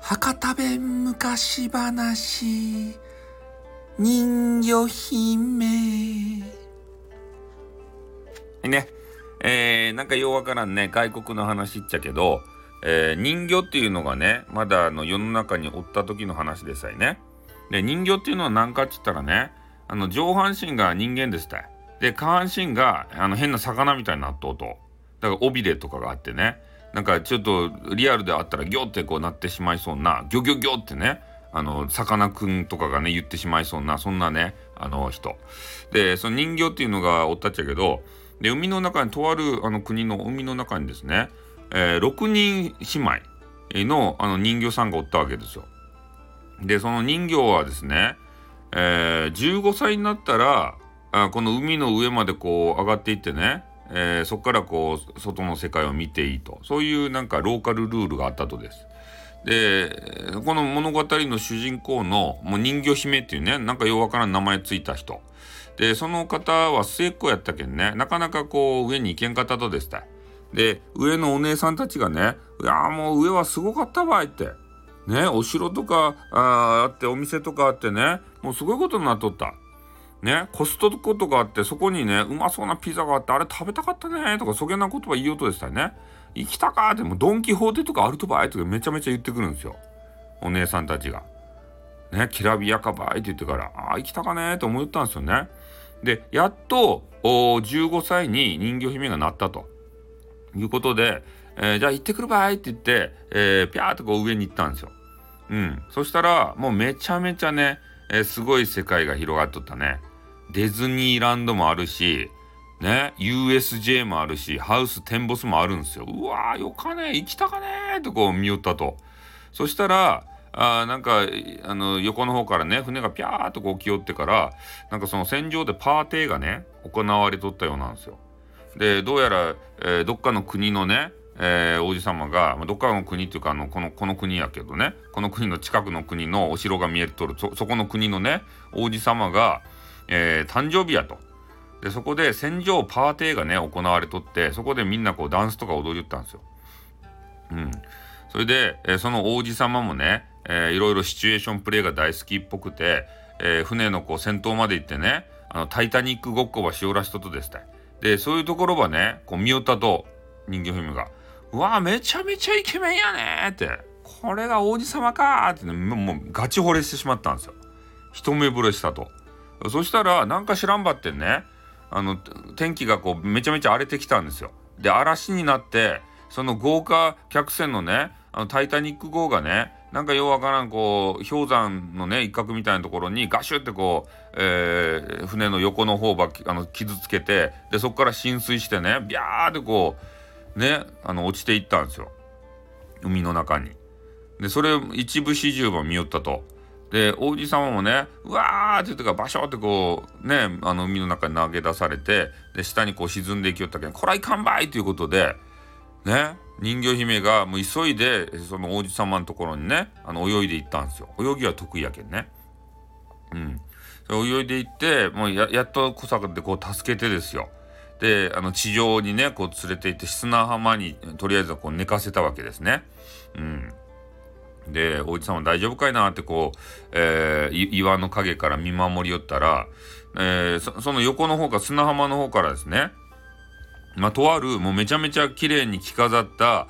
博多弁昔話。人魚姫。ね。えー、なんかようわからんね。外国の話っちゃけど、えー、人魚っていうのがねまだあの世の中におった時の話でさえね。で人魚っていうのは何かっつったらねあの上半身が人間ですた。で下半身があの変な魚みたいになっとうと。だから尾びれとかがあってねなんかちょっとリアルであったらギョってこうなってしまいそうなギョギョギョってねあのさかなクンとかがね言ってしまいそうなそんなねあの人でその人魚っていうのがおったっちゃけどで海の中にとあるあの国の海の中にですね、えー、6人姉妹のあの人魚さんがおったわけですよ。でその人魚はですね、えー、15歳になったらあこの海の上までこう上がっていってね、えー、そこからこう外の世界を見ていいとそういうなんかローカルルールがあったとです。でこの物語の主人公のもう人魚姫っていうねなんかようわからん名前ついた人でその方は末っ子やったけんねなかなかこう上に行けんかったとですたで上のお姉さんたちがね「いやもう上はすごかったわい」ってねお城とかああってお店とかあってねもうすごいことになっとった。ね、コストコとかあってそこにねうまそうなピザがあってあれ食べたかったねとかそげな言葉言いようとでしたよね。行きたかってもドン・キホーテとかアルトバイとかめちゃめちゃ言ってくるんですよ。お姉さんたちが。ねきらびやかばいって言ってからああ行きたかねと思ったんですよね。でやっとお15歳に人魚姫がなったと。いうことで、えー、じゃあ行ってくるばいって言って、えー、ピャーっとこう上に行ったんですよ。うん。そしたらもうめちゃめちゃね、えー、すごい世界が広がっとったね。ディズニーランドもあるし、ね、USJ もあるし、ハウステンボスもあるんですよ。うわー、よかね行きたかねとこう見よったと。そしたら、あなんか、あの、横の方からね、船がピャーっとこう来よってから、なんかその戦場でパーティーがね、行われとったようなんですよ。で、どうやら、えー、どっかの国のね、えー、王子様が、まあ、どっかの国っていうかあのこのこの国やけどねこの国の近くの国のお城が見えとるそこの国のね王子様が、えー、誕生日やと。で、そこで戦場パーティーがね、行われとって、そこでみんなこうダンスとか踊りよったんですよ。うん。それで、えー、その王子様もね、えー、いろいろシチュエーションプレイが大好きっぽくて、えー、船のこう先頭まで行ってね、あの、タイタニックごっこはしおらしととですた。で、そういうところはね、こう見よったと、人魚姫が、うわめちゃめちゃイケメンやねって、これが王子様かってね、もうガチ惚れしてしまったんですよ。一目惚れしたと。そしたらなんか知らんばってねあの天気がこうめちゃめちゃ荒れてきたんですよ。で嵐になってその豪華客船のねあのタイタニック号がねなんかようわからんこう氷山のね一角みたいなところにガシュってこう、えー、船の横の方ばあの傷つけてでそこから浸水してねビャーってこうねあの落ちていったんですよ海の中に。でそれ一部始終も見よったと。で王子様もねうわーって言ってからバショってこうねあの海の中に投げ出されてで下にこう沈んでいきよったけどこらいかんばいということでね人魚姫がもう急いでその王子様のところにねあの泳いで行ったんですよ。泳ぎは得意やけんね。うん。泳いで行ってもうややっと小坂でこう助けてですよ。であの地上にねこう連れて行って砂浜にとりあえずこう寝かせたわけですね。うん。で、おじさんは大丈夫かいなってこう、えー、岩の影から見守りよったら、えー、そその横の方か砂浜の方からですね、まあ、とあるもうめちゃめちゃ綺麗に着飾った、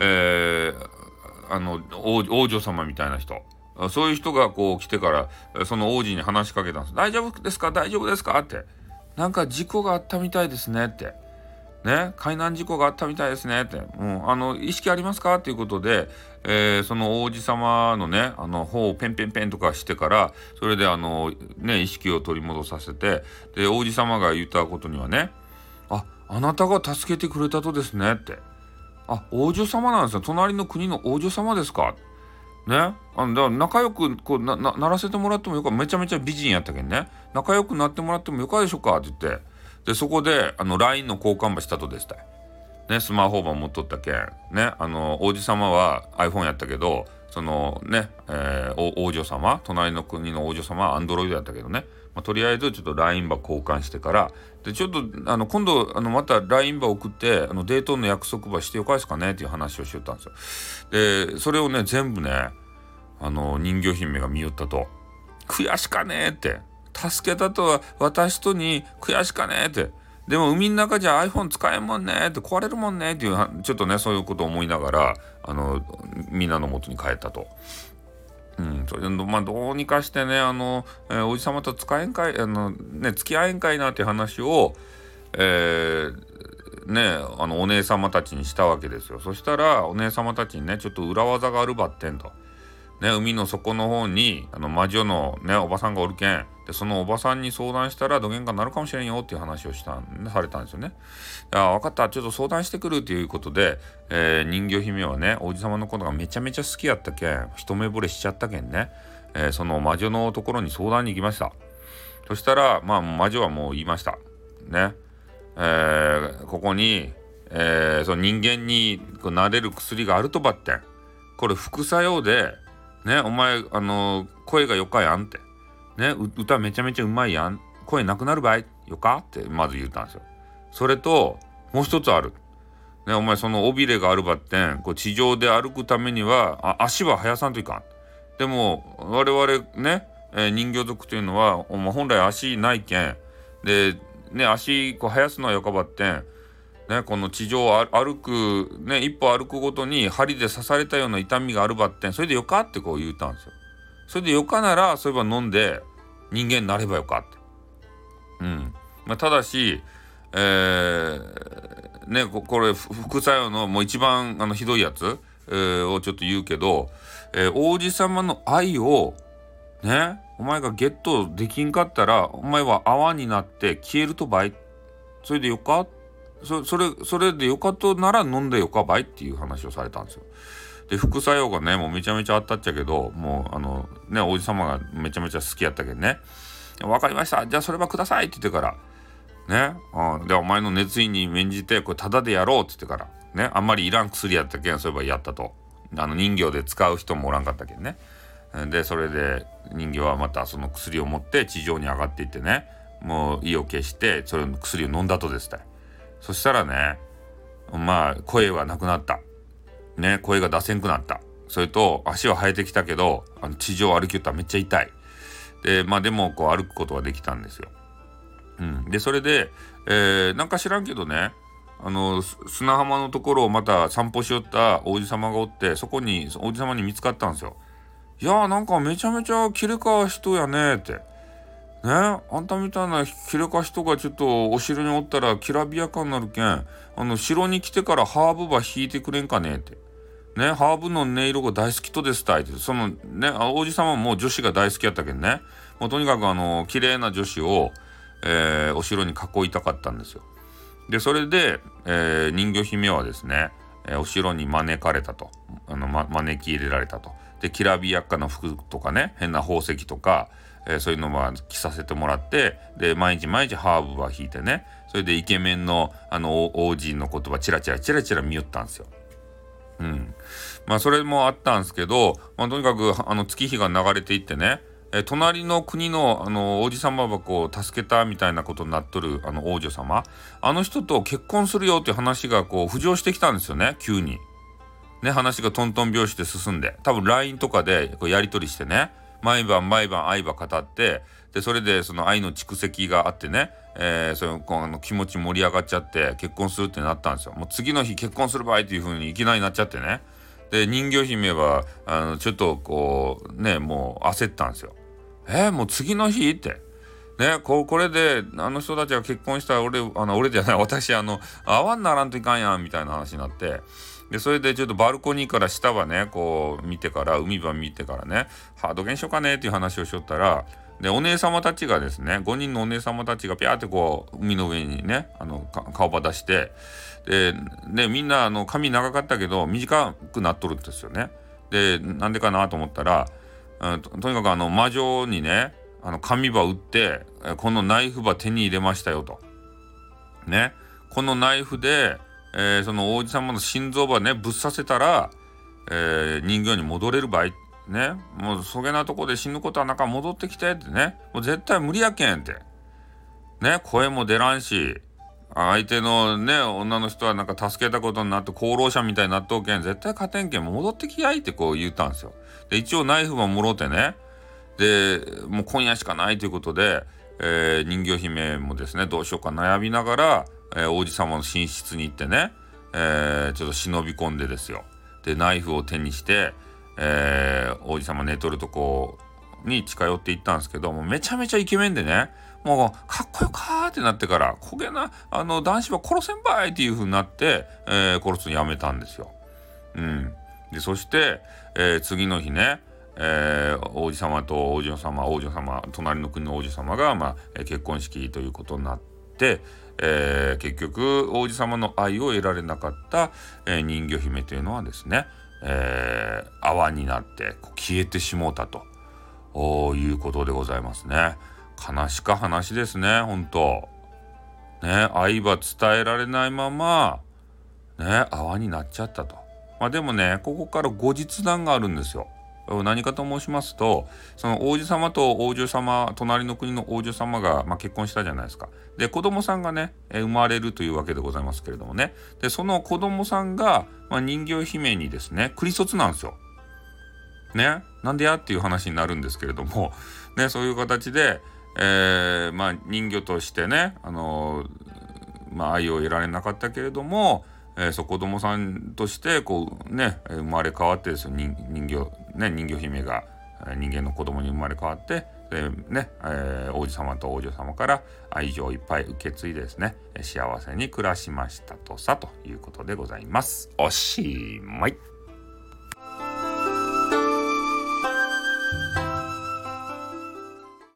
えー、あの王女様みたいな人。そういう人がこう来てからその王子に話しかけたんです「大丈夫ですか？大丈夫ですか?」って「なんか事故があったみたいですね」って。ね、海難事故があったみたいですね。って、もうあの意識ありますか？っていうことで、えー、その王子様のねあの頬をペンペンペンとかしてからそれであのね意識を取り戻させてで王子様が言ったことにはね「ああなたが助けてくれたとですね」って「あ王女様なんですよ。隣の国の王女様ですか」ねあのだから仲良くこうならせてもらってもよかめちゃめちゃ美人やったけんね。仲良くなってもらってもよかでしょうか？って言って。でそこであの LINE の交換場したとですた。ね、スマホ版持っとったけん、ね、あの王子様は iPhone やったけどそのね、えー、王女様隣の国の王女様は Android やったけどね。まあ、とりあえずちょっと LINE 場交換してから。でちょっとあの今度あのまた LINE 場送ってあのデートの約束場してよかですかねっていう話をしよったんですよ。でそれをね全部ねあの人魚姫が見よったと「悔しかねえ」って「助けたとは私とに悔しかねえ」って「でも海の中じゃ iPhone 使えんもんね」って壊れるもんねっていうちょっとねそういうことを思いながらあのみんなの元に帰ったと。うん、それでまあどうにかしてねあの、えー、おじ様と使えんかいあの、ね、付き合えんかいなっていう話を、えー、ねあのお姉様たちにしたわけですよそしたらお姉様たちにねちょっと裏技があるばってんと。ね、海の底の方にあの魔女の、ね、おばさんがおるけんでそのおばさんに相談したらどげんかなるかもしれんよっていう話をしたんされたんですよね。あ分かったちょっと相談してくるということで、えー、人魚姫はね王子様のことがめちゃめちゃ好きやったけん一目惚れしちゃったけんね、えー、その魔女のところに相談に行きました。そしたらまあ魔女はもう言いました。ね。えー、ここに、えー、その人間になれる薬があるとばってん。これ副作用でね、お前、あの声がよかやんって。ね、歌めちゃめちゃうまいやん。声なくなる場合よか？ってまず言ったんですよ。それと、もう一つある。ね、お前その尾びれがあるばってん、こう地上で歩くためには、あ足は生やさんといかん。でも、我々ね、えー、人形族というのは、お前本来足ないけん。で、ね、足こう生やすのはよかばってん。ね、この地上を歩く、ね、一歩歩くごとに針で刺されたような痛みがあるばってん、それでよかってこう言ったんですよ。それでよかなら、そういえば飲んで人間になればよかって。うん。まあ、ただし、えー、ね、これ、副作用のもう一番あのひどいやつ、えー、をちょっと言うけど、えー、王子様の愛を、ね、お前がゲットできんかったら、お前は泡になって消えるとばい。それでよかそそれそれでよかとなら飲んでよかばいっていう話をされたんですよ。で副作用がねもうめちゃめちゃあったっちゃけどもうあのねおじ様がめちゃめちゃ好きやったけどね「分かりました。じゃあそれはください」って言ってから。ね、うん、でお前の熱意に免じてこれタダでやろうって言ってから。ねあんまりいらん薬やったけんそういえばやったと。あの人形で使う人もおらんかったけんね。でそれで人形はまたその薬を持って地上に上がっていってねもう意を決してそれの薬を飲んだとですたい。そしたらね、まあ、声はなくなった。ね、声が出せんくなった。それと、足は生えてきたけど、あの地上歩きよったらめっちゃ痛い。で、まあでも、こう歩くことはできたんですよ。うん。で、それで、えー、なんか知らんけどね、あの、砂浜のところをまた散歩しよった王子様がおって、そこに、王子様に見つかったんですよ。いやーなんかめちゃめちゃきれか人やねって。ねあんたみたいなキレか人がちょっとお城におったらきらびやかになるけんあの城に来てからハーブば引いてくれんかねって。ねハーブの音色が大好きとですたいって。そのね王子様も女子が大好きやったけんね。もうとにかくあの綺麗な女子を、えー、お城に囲いたかったんですよ。でそれで、えー、人魚姫はですね、えー、お城に招かれたと。あの、ま、招き入れられたと。できらびやかな服とかね変な宝石とかえー、そういうのは着させてもらってで毎日毎日ハーブは引いてねそれでイケメンのあの王子の言葉チラチラチラチラ見よったんですよ。うん、まあそれもあったんですけど、まあ、とにかくあの月日が流れていってねえ隣の国のあの王子様がこう助けたみたいなことになっとるあの王女様あの人と結婚するよっていう話がこう浮上してきたんですよね急に。ね話がトントン拍子で進んで多分 LINE とかでこうやり取りしてね毎晩毎晩愛ば語ってでそれでその愛の蓄積があってね、えー、そのあの気持ち盛り上がっちゃって結婚するってなったんですよ。もう次の日結婚する場合っていう風にいきなりなっちゃってね。で人魚姫はあのちょっとこうねもう焦ったんですよ。えー、もう次の日って。ね、ここれであの人たちが結婚したら俺あの俺じゃない私あの泡にならんといかんやんみたいな話になってでそれでちょっとバルコニーから下はねこう見てから海場見てからねハードゲンしようかねっていう話をしよったらでお姉様たちがですね5人のお姉様たちがピャーってこう海の上にねあの顔ば出してででみんなあの髪長かったけど短くなっとるんですよね。でなんでかなと思ったら、うん、ととにかくあの魔女にねあの紙ば売ってこのナイフば手に入れましたよと。ねこのナイフでえー、その王子様の心臓ばねぶっ刺せたら、えー、人形に戻れる場合ねもうそげなとこで死ぬことはなんか戻ってきてってね。もう絶対無理やけんって。ね声も出らんし相手のね女の人はなんか助けたことになって功労者みたいになっとうけん絶対勝てんけん戻ってきやいってこう言ったんですよ。で一応ナイフももろてね。でもう今夜しかないということで、えー、人魚姫もですねどうしようか悩みながら、えー、王子様の寝室に行ってね、えー、ちょっと忍び込んでですよ。でナイフを手にして、えー、王子様寝とるとこに近寄っていったんですけどもめちゃめちゃイケメンでねもうかっこよかってなってから焦げなあの男子は殺せんばいっていう風になって、えー、殺すのやめたんですよ。うん、でそして、えー、次の日ねえー、王子様と王女様王女様隣の国の王女様が、まあ、結婚式ということになって、えー、結局王子様の愛を得られなかった、えー、人魚姫というのはですね、えー、泡になって消えてしもうたということでございますね。悲しか話ですね本当ね愛は伝えられないままね泡になっちゃったと。まあでもねここから後日談があるんですよ。何かと申しますとその王子様と王女様隣の国の王女様が、まあ、結婚したじゃないですか。で子供さんがね生まれるというわけでございますけれどもね。でその子供さんが、まあ、人形姫にですねクリソツなんですよ。ね？なんでやっていう話になるんですけれども。ねそういう形で、えー、まあ人魚としてねあのー、まあ、愛を得られなかったけれどもえー、そう子供さんとしてこうね生まれ変わってですよ。人形ね人魚姫が人間の子供に生まれ変わってでね、えー、王子様と王女様から愛情をいっぱい受け継いでですね幸せに暮らしましたとさということでございます。おしまい。